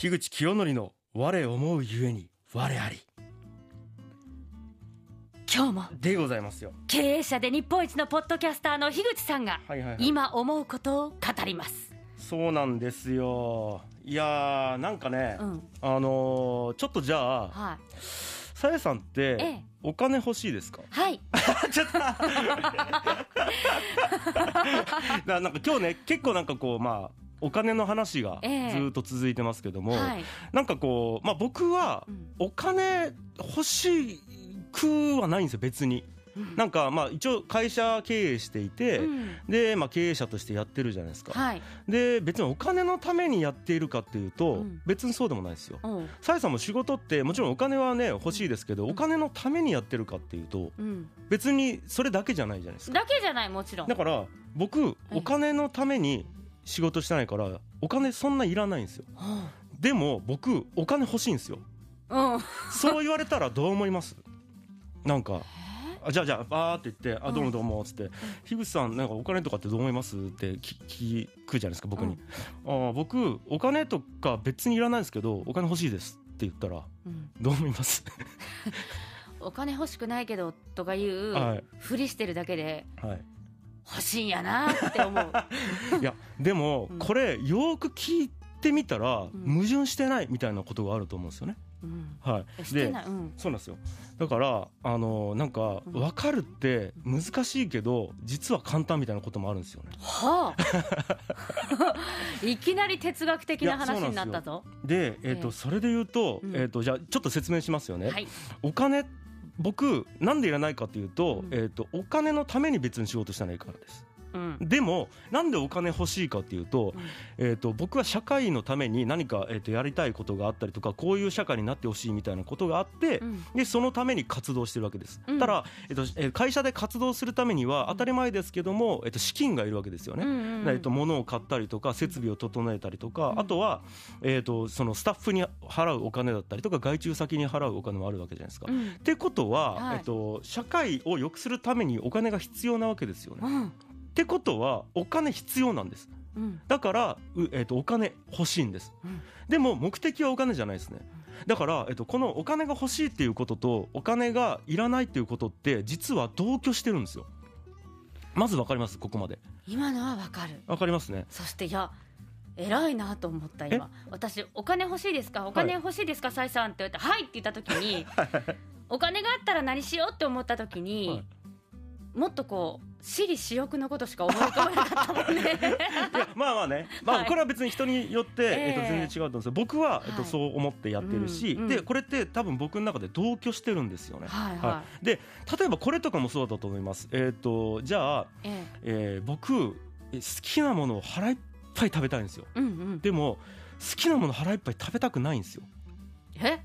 樋口清則の我思うゆえに我あり。今日もでございますよ。経営者で日本一のポッドキャスターの樋口さんがはいはいはい。今思うことを語ります、そうなんですよ。いやーなんかね、うん。あのーちょっとじゃあはい。さやさんって、ええ。お金欲しいですか？はい。ちょっと なんか今日ね結構なんかこうまあお金の話がずえ。えーっと続いてますけども、はい。なんかこうまあ僕はうん。お金欲しくはないんですよ別に。うん。なんかまあ一応会社経営していて、うん。でまあ経営者としてやってるじゃないですか、はい。で別にお金のためにやっているかっていうと、うん。別にそうでもないですよ。うん。さやさんも仕事ってもちろんお金はね欲しいですけどお金のためにやってるかっていうとうん。別にそれだけじゃないじゃないですか。だけじゃないもちろん。だから僕お金のために仕事してないからお金そんないらないんですよ。でも僕お金欲しいんですよ。うん。そう言われたらどう思います？なんかあじゃあじゃあバーって言って「あどうもどうも」っつって「樋口さんなんかお金とかってどう思います?」って聞聞くじゃないですか僕に「ああ僕お金とか別にいらないですけどお金欲しいです」って言ったらうん。どう思います？お金欲しくないけどとかいうはい。ふりしてるだけではい欲しいんやなって思う。いやでもうん。これよく聞いてみたらん。矛盾してないみたいなことがあると思うんですよね。うん。はい。してない。うん。そうなんですよ。だからあのなんかうん。分かるって難しいけど実は簡単みたいなこともあるんですよね。はあ。いきなり哲学的ない話になったぞ。で、えーとええ。それで言うと,、うん。えー、とじゃあちょっと説明しますよね、はい。お金僕なんでいらないかっていうと,、うん。えー、とお金のために別に仕事してないからですうん。でもなんでお金欲しいかっていうと,、えー、と僕は社会のために何か、えー、とやりたいことがあったりとかこういう社会になってほしいみたいなことがあって、うん。でそのために活動してるわけです、うん。ただ、えっとえー会社で活動するためには当たり前ですけども、えっと資金がいるわけですよね、えっと物を買ったりとか設備を整えたりとか、うん。あとは、えっとそのスタッフに払うお金だったりとか外注先に払うお金もあるわけじゃないですか。っうん。てことは、はい。えっと社会を良くするためにお金が必要なわけですよね。うんってことはお金必要なんです。うんだから、うえっとお金欲しいんです。うんでも目的はお金じゃないですね。だから、えっと、このお金が欲しいっていうこととお金がいらないっていうことって実は同居してるんですよ。まずわかります？ここまで。今のはわかるわかりますね。そしていや偉いなと思った今私お金欲しいですか？お金欲しいですか、サイさんって言ってはいって言った時にお金があったら何しようって思った時に、はいもっとこう私利私欲のことしか思い浮かばなかったもんね。まあまあね、まあ、はい。これは別に人によって、ええ。えっと、全然違うと思う。んですよ僕は、えっと、はい。そう思ってやってるし、でこれって多分僕の中で同居してるんですよね。はいはで例えばこれとかもそうだと思います。えっ、とじゃあ、い、え。えー僕え好きなものを腹いっぱい食べたいんですよ。えうんうん。でも好きなもの腹いっぱい食べたくないんですよ。え？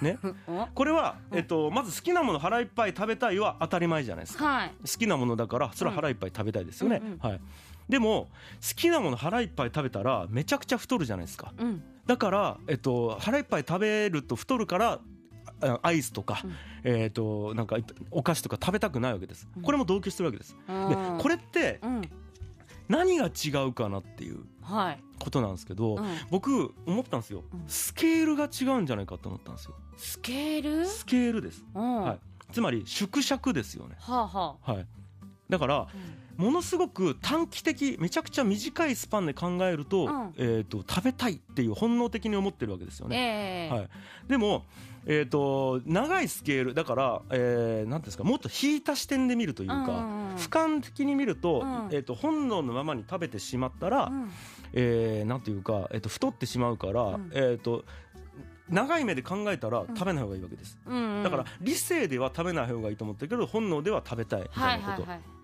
ね、お？これは、うんえっと、まず好きなもの腹いっぱい食べたいは当たり前じゃないですか。はい好きなものだからそれは腹いっぱい食べたいですよね。うんうんはい。でも好きなもの腹いっぱい食べたらめちゃくちゃ太るじゃないですか。うんだから、えっと、腹いっぱい食べると太るからあアイスとか、うんえっとなんかお菓子とか食べたくないわけです。これも同居してるわけです。でうんこれってうん何が違うかなっていうはい、ことなんですけど、うん。僕思ったんですよ、うん。スケールが違うんじゃないかと思ったんですよ。スケール？スケールです、うん。はい、つまり縮尺ですよね、はあははい、だからあ、うんものすごく短期的めちゃくちゃ短いスパンで考えると,、うん。えー、と食べたいっていう本能的に思ってるわけですよね、ええ。はい、でも、えー、と長いスケールだから、えー、なんですかもっと引いた視点で見るというか、うんうんうん。俯瞰的に見ると,、うん。えー、と本能のままに食べてしまったら、うん。えーなんていうか、えー、と太ってしまうから、うん。えー、と長い目で考えたら食べない方がいいわけです、うんうん。だから理性では食べない方がいいと思ってるけど本能では食べたいみたいなこと、はいはいはい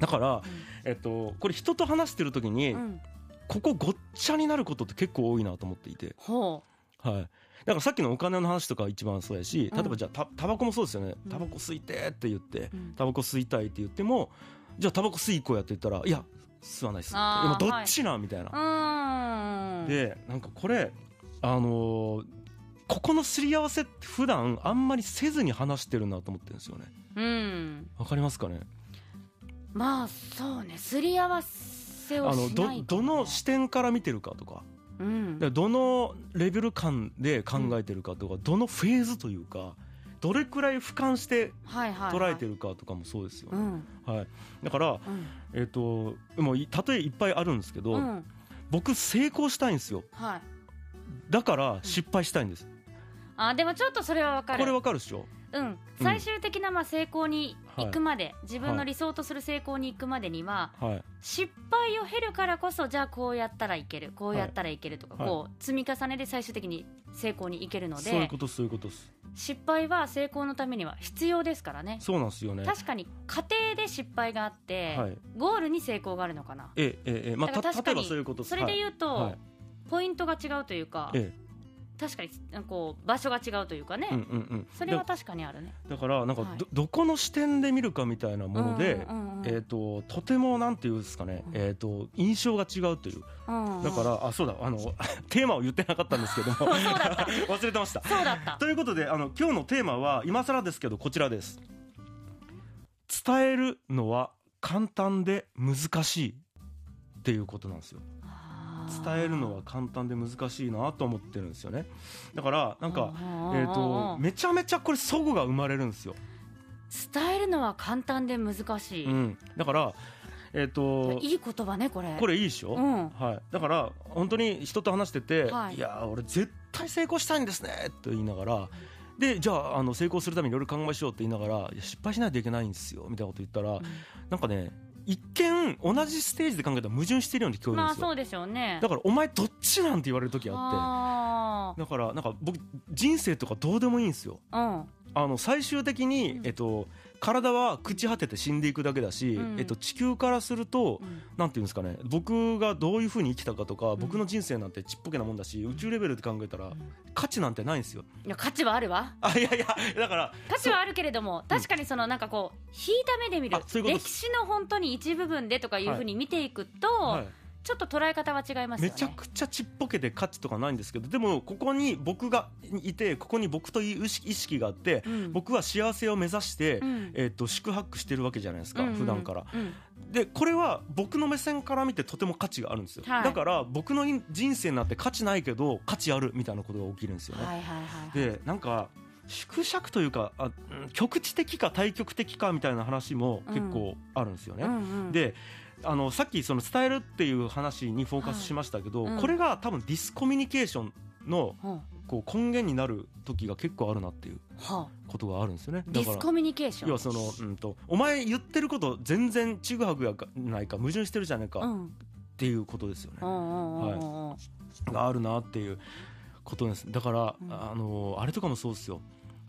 だから、えっと、これ人と話してる時に、うん。ここごっちゃになることって結構多いなと思っていて、ほはい、だからさっきのお金の話とか一番そうやしうん。例えばじゃあたタバコもそうですよね。うん。タバコ吸いてーって言ってうん。タバコ吸いたいって言ってもじゃあタバコ吸い行こうやって言ったらいや吸わないっす。あー今どっちなん？みたいな。でなんかこれあのーここのすり合わせって普段あんまりせずに話してるなと思ってるんですよね。うん。わかりますかね？まあそうね。すり合わせをあのどどの視点から見てるかとか。うん。でどのレベル感で考えてるかとか、どのフェーズというかどれくらい俯瞰してはいはいはい。捉えてるかとかもそうですよね、うん。はい、だから、うん。えっともうい例えいっぱいあるんですけど、うん。僕成功したいんですよ。はい。だから失敗したいんです、あでもちょっとそれはわかる。これわかるでしょ？うん、最終的なまあ成功に行くまで、自分はいの理想とする成功に行くまでには、はい。失敗を経るからこそじゃあこうやったらいけるこうやったらいけるとか、はい。こう積み重ねで最終的に成功に行けるのでそういうことそういうことです。失敗は成功のためには必要ですからね。そうなんですよね。確かに家庭で失敗があって、はい。ゴールに成功があるのかな。えええええまあ確かにそういうことです。それで言うと、ポイントが違うというかえ確かにこう場所が違うというかね、えうんうんうん。それは確かにあるね。だからなんかど,、はい。どこの視点で見るかみたいなもので、うんうんうんえー、ととてもなんていうんですかね、うん。えー、と印象が違うという。うん。うんだから、あそうだあの テーマを言ってなかったんですけど。忘れてました。そうだった。ということであの今日のテーマは今更ですけどこちらです。伝えるのは簡単で難しいっていうことなんですよ伝えるのは簡単で難しいなと思ってるんですよね。だからなんかえー、とめちゃめちゃこれ齟齬が生まれるんですよ、伝えるのは簡単で難しい、うん、だからえっ、といい言葉ねこれ。これいいでしょ、うん。はい、だから本当に人と話してて「はい。い、やー俺絶対成功したいんですね」と言いながらでじゃああの成功するためにいろいろ考えましょうって言いながら失敗しないといけないんですよみたいなこと言ったら、なんかね一見同じステージで考えたら矛盾してるように聞こえるんですよ、まあそうでしょうね。だからお前どっちなんて言われる時あっあてだからなんか僕人生とかどうでもいいんですよ。ーあの最終的に、うん。えっと、体は朽ち果てて死んでいくだけだし、うん。えっと、地球からすると、うん。なんていうんですかね僕がどういうふうに生きたかとか、ん。僕の人生なんてちっぽけなもんだし宇宙レベルで考えたらうん。価値なんてないんですよ。いや価値はあるわ。あいやいやだから価値はあるけれども確かにそのなんかこう引いた目で見る。歴史の本当に一部分でとかいうふうに見ていくと、はいちょっと捉え方は違いますよね。めちゃくちゃちっぽけで価値とかないんですけどでもここに僕がいてここに僕という意識があって、うん。僕は幸せを目指して、うん。えっと宿泊してるわけじゃないですか、うんうん。普段から。うんでこれは僕の目線から見てとても価値があるんですよ、はい。だから僕の人生になって価値ないけど価値あるみたいなことが起きるんですよね。はいはいはいでなんか縮尺というかあうん局地的か対極的かみたいな話も結構あるんですよね。うんうん。であのさっきその伝えるっていう話にフォーカスしましたけど、はいうん。これが多分ディスコミュニケーションのはこう根源になる時が結構あるなっていうことがあるんですよね。ディスコミュニケーション。要はその、うん、とお前言ってること全然ちぐはぐやないか矛盾してるじゃないかっうん。ていうことですよね。うんうんうんうんがあるなっていうことです。だから、うん。あのあれとかもそうですよ。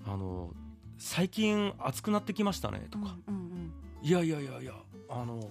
あの最近暑くなってきましたねとか、うんうんいやいやいやいやあのさ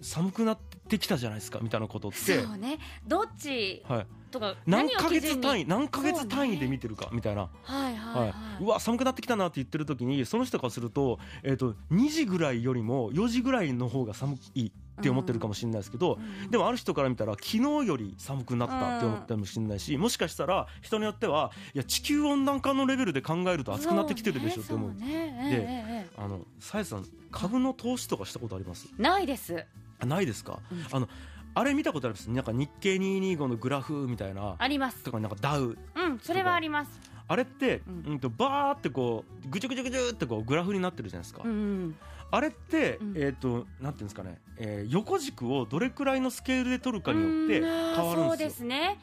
寒くなってきたじゃないですかみたいなことっうんて、そうね。どっちはい、とか何ヶ何を基準に？月単位何ヶ月単位で見てるかみたいな、はいはいははい。い、うわ寒くなってきたなって言ってる時にその人からすると,、えー、と2時ぐらいよりも4時ぐらいの方が寒いって思ってるかもしれないですけど、うんでもある人から見たら昨日より寒くなったって思ったかもしれないし、もしかしたら人によってはいや地球温暖化のレベルで考えると暑くなってきてるでしょって思う。そうね。でええええあのさやさん株の投資とかしたことあります？ないです。あないですか、うん。あのあれ見たことあります？なんか日経225のグラフみたいなあります。とかなんかダウ。うんそれはありますあれって、ううんんとバーってこうぐちゅぐちゅぐちゅってこうグラフになってるじゃないですか、うんうん。あれって、うん。えっ、となんていうんですかね、えー横軸をどれくらいのスケールで取るかによってうん変わるんですよ。すね。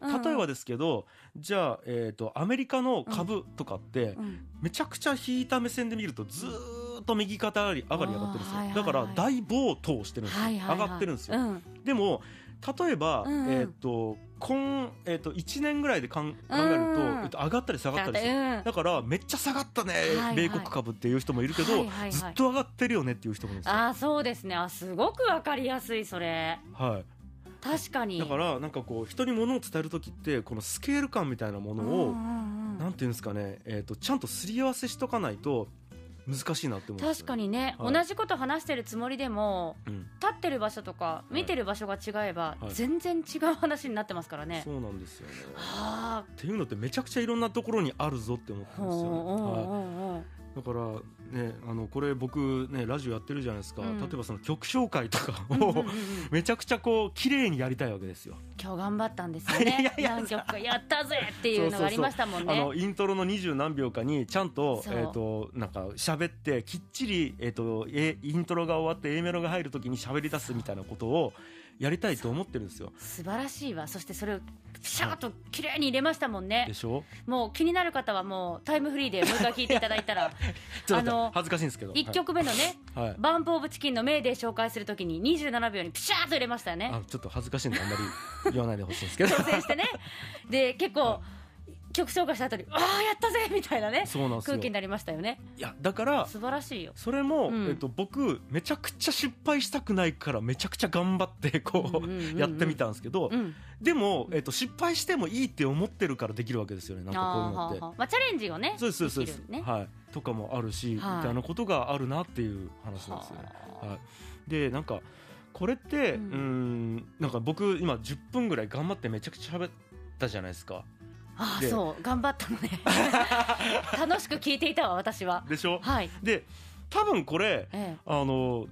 うん。例えばですけどじゃあ、えー、とアメリカの株とかって、うん。めちゃくちゃ引いた目線で見るとずーっと右肩上がり上がってるんですよ、はいはいはい。だから大暴騰してるんですよ、はいはいはい。上がってるんですよ、うん。でも例えば、うんうん。えっ、と今、えー、と1年ぐらいでかん考えると、うんえっと上がったり下がったりする、うん。だからめっちゃ下がったね、はいはい。米国株っていう人もいるけど、はいはいはいずっと上がってるよねっていう人もいるあーそうですね。あすごくわかりやすいそれ。はい、確かに。だからなんかこう人に物を伝える時ってこのスケール感みたいなものを、うんうんうん。なんていうんですかね、えー、とちゃんとすり合わせしとかないと難しいなって思うんですよ確かにね、はい。同じこと話してるつもりでもうん、立ってる場所とかい。見てる場所が違えば、はい。全然違う話になってますからね。そうなんですよね。はあ。っていうのってめちゃくちゃいろんなところにあるぞって思ってるんですよね、だからねあのこれ僕ねラジオやってるじゃないですか、うん。例えばその曲紹介とかを めちゃくちゃこう綺麗にやりたいわけですよ。今日頑張ったんですよいねやいや。何曲かやったぜっていうのがありましたもんね。あのイントロの二十何秒かにちゃんとえっ、となんか喋ってきっちりえっ、とえイントロが終わって A メロが入るときに喋り出すみたいなことをやりたいと思ってるんですよ。素晴らしいわそしてそれをシャーッと綺麗に入れましたもんねでしょ？もう気になる方はもうタイムフリーでもう一回聞いていただいたら ちょっと待ってあの恥ずかしいんですけど。1曲目のねはい。はいバンプ・オブ・チキンのメイデー紹介するときに27秒にピシャーッと入れましたよねあちょっと恥ずかしいんであんまり言わないでほしいんですけど。挑戦してねで結構曲紹介した後にああやったぜみたいなねそうなん。空気になりましたよね。いやだから素晴らしいよ。それも、うん。えっと、僕めちゃくちゃ失敗したくないからめちゃくちゃ頑張ってこう,、やってみたんですけど、うん。でも、えっと、失敗してもいいって思ってるからできるわけですよねなんかこういうのって。まあチャレンジをねそうですそうですね。はい、とかもあるし、はい。みたいなことがあるなっていう話なんですよね、ははい、でなんかこれってううんんなんか僕今10分ぐらい頑張ってめちゃくちゃ喋ったじゃないですかああで。そう頑張ったのね。楽しく聞いていたわ私は。でしょ？はい。で多分これえあの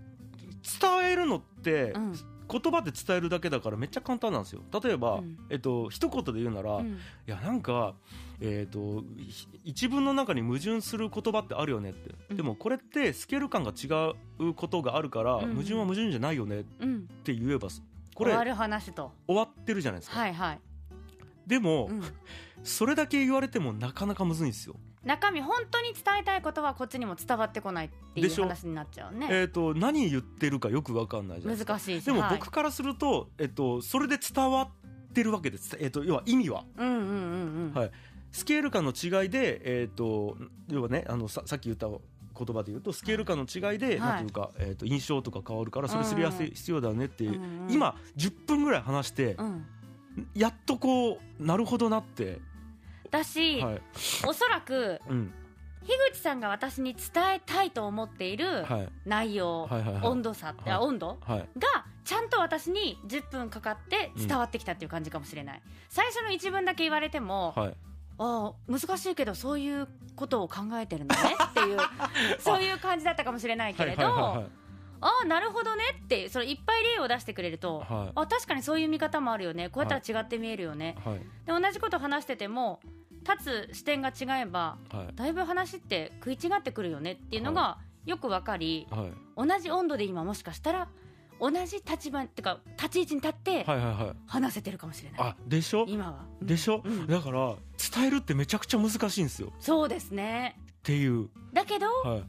伝えるのって、えうん。言葉で伝えるだけだからめっちゃ簡単なんですよ。例えば、うん。えっと一言で言うなら、いうん。やなんかえっ、とひ一文の中に矛盾する言葉ってあるよねって、うん。でもこれってスケール感が違うことがあるから、うん。矛盾は矛盾じゃないよねっうん。て言えばこれ終終わる話と。わってるじゃないですか、はいはいでも、うん。それだけ言われてもなかなかむずいんですよ、中身本当に伝えたいことはこっちにも伝わってこないっていう話になっちゃうね。えっ、と何言ってるかよくわかんないじゃないですか難しいしでもはい。僕からすると、えっと、それで伝わってるわけです、えっと、要は意味は。うんうんうんうん。はい。スケール感の違いで、えー、と要はねあのささっき言った言葉で言うとスケール感の違いで、はい。なんていうか、えー、と印象とか変わるからそれすり合わせうん。必要だよねっていう、うんうん今10分ぐらい話して、うんやっとこうなるほどなって、だし、はい。おそらくうん。樋口さんが私に伝えたいと思っているはい。内容、はいはいはい。温度差、はい。あ温度？はい。がちゃんと私に10分かかって伝わってきたっていう感じかもしれない、最初の一文だけ言われても、はい。ああ難しいけどそういうことを考えてるのねっていう そういう感じだったかもしれないけはいれど、はいはいああなるほどねっていうそれいっぱい例を出してくれると、はい。あ確かにそういう見方もあるよね。こうやったら違って見えるよね、はい。で同じこと話してても立つ視点が違えばはい。だいぶ話って食い違ってくるよねっていうのがよくわかり、はい。同じ温度で今もしかしたら同じ立場ってか立ち位置に立ってはいはいはい。話せてるかもしれない、あでしょ？今は、うん。でしょ、うん。だから伝えるってめちゃくちゃ難しいんですよ。そうですね。っていう、だけどはい、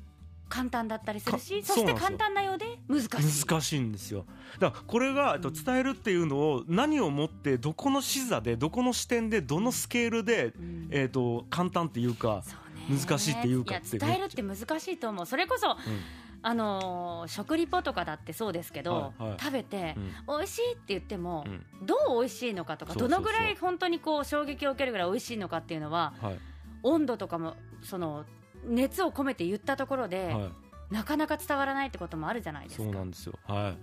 簡単だったりするしかそして簡単なようで難しい。難しいんですよ。だからこれがえっとうん伝えるっていうのを何をもってどこの視座でどこの視点でどのスケールで、うん。えー、と簡単っていうか、難しいっていうかやって伝えるって難しいと思う。それこそうん。あのー食リポとかだってそうですけど、はいはい。食べて、美味しいって言っても、うん。どう美味しいのかとかどのぐらい本当にこう衝撃を受けるぐらい美味しいのかっていうのははい。温度とかもその熱を込めて言ったところで、はい。なかなか伝わらないってこともあるじゃないですか。そうなんですよ。は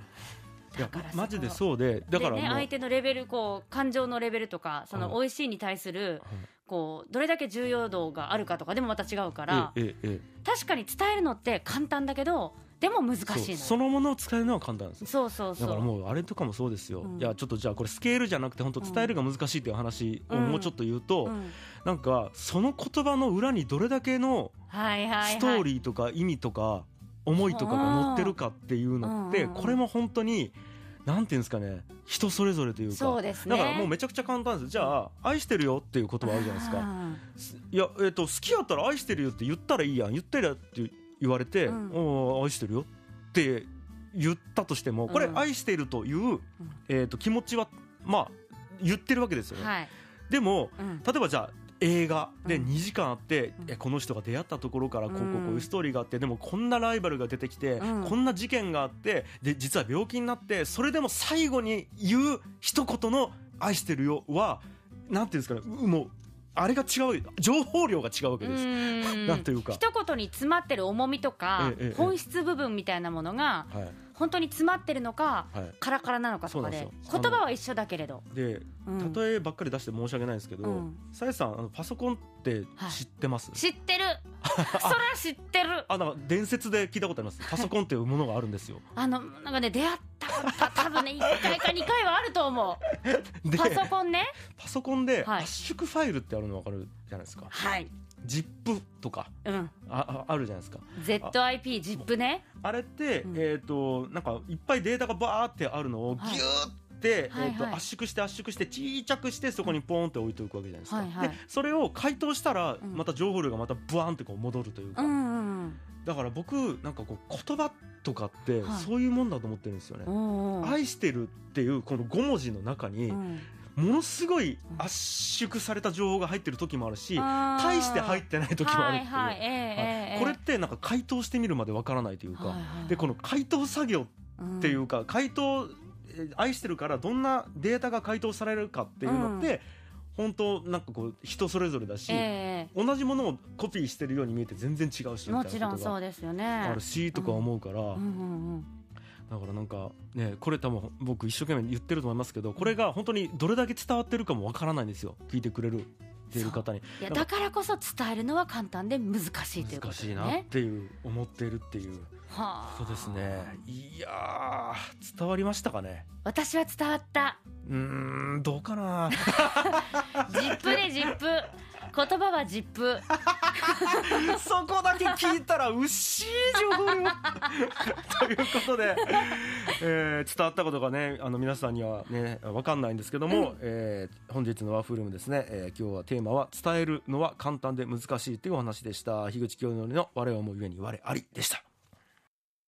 い。いやだからそこマジでそうでだからね、相手のレベルこう感情のレベルとかそのはい。美味しいに対するはい。こうどれだけ重要度があるかとかでもまた違うからええええ。確かに伝えるのって簡単だけどでも難しいそのものを伝えるのは簡単ですよ。そうそうそう。だからもうあれとかもそうですよ、うん。いやちょっとじゃあこれスケールじゃなくて本当伝えるが難しいっていう話をうんもうちょっと言うと、うん。なんかその言葉の裏にどれだけのストーリーとか意味とか思いとかが載ってるかっていうのってこれも本当になんていうんですかね。人それぞれというか。ね。だからもうめちゃくちゃ簡単です。じゃあ「愛してるよ」っていう言葉あるじゃないですか。うん。いや、えっと好きやったら愛してるよって言ったらいいやん。言ってるやって言われて「うん。愛してるよ」って言ったとしてもこれうん。愛してるという、えっと気持ちはまあ言ってるわけですよね、はい。でもうん。例えばじゃあ映画でうん。2時間あって、うん。えこの人が出会ったところからこうこういうストーリーがあってでもこんなライバルが出てきて、うん。こんな事件があってで実は病気になってそれでも最後に言う一言の「愛してるよ」はなんていうんですかねうもうあれが違う情報量が違うわけです。うん。なんというか。一言に詰まってる重みとか、本質部分みたいなものがはい本当に詰まってるのかはい。カラカラなのかとかで言葉は一緒だけれど、でうん。例えばっかり出して申し訳ないんですけど、うん。さえさんあのパソコンって知ってます、知ってる。そら知ってる。あなんか伝説で聞いたことあります？パソコンっていうものがあるんですよ。あのなんかね出会った 多分ね1回か2回はあると思う。でパソコンね。パソコンではい。圧縮ファイルってあるの分かるじゃないですか、はい、ZIP とかうん、あああるじゃないですか。ZIP、ZIP ね。あれって、うん。えっ、となんかいっぱいデータがバーってあるのをギュはいーって、はい。えーとはい圧縮して圧縮して小さくしてそこにポーンって置いておくわけじゃないですか、はいはい。でそれを解凍したらうん。また情報量がまたブワーンってこう戻るというか、うんうんだから僕なんかこう言葉とかってはい。そういうもんだと思ってるんですよね、うんうん。愛してるっていうこの5文字の中にうんものすごい圧縮された情報が入ってる時もあるし大して入ってない時もあるっていう、はいはい。ええええ。これってなんか解凍してみるまでわからないというか、はいはい。でこの解凍作業うんっていうか回答えー愛してるからどんなデータが回答されるかっていうのって、本当なんかこう人それぞれだし、え同じものをコピーしてるように見えて全然違うしえもちろんそううですよね。あるしとか思うから、うんうんだからなんかねこれ多分僕一生懸命言ってると思いますけどこれが本当にどれだけ伝わってるかもわからないんですよ。聞いてくれるっていう方にいやだからこそ伝えるのは簡単で難しいということ難しいなっねていう思っているっていう。はあ。そうですね。いやー伝わりましたかね？私は伝わった。うーんどうかな？ジップでジップ言葉はジップ。そこだけ聞いたら薄い情報量ということで、えー伝わったことがねあの皆さんにはね分かんないんですけども、えー本日のワーフルームですね、えー今日はテーマは伝えるのは簡単で難しいというお話でした。樋口清則の我はもうゆえに我ありでした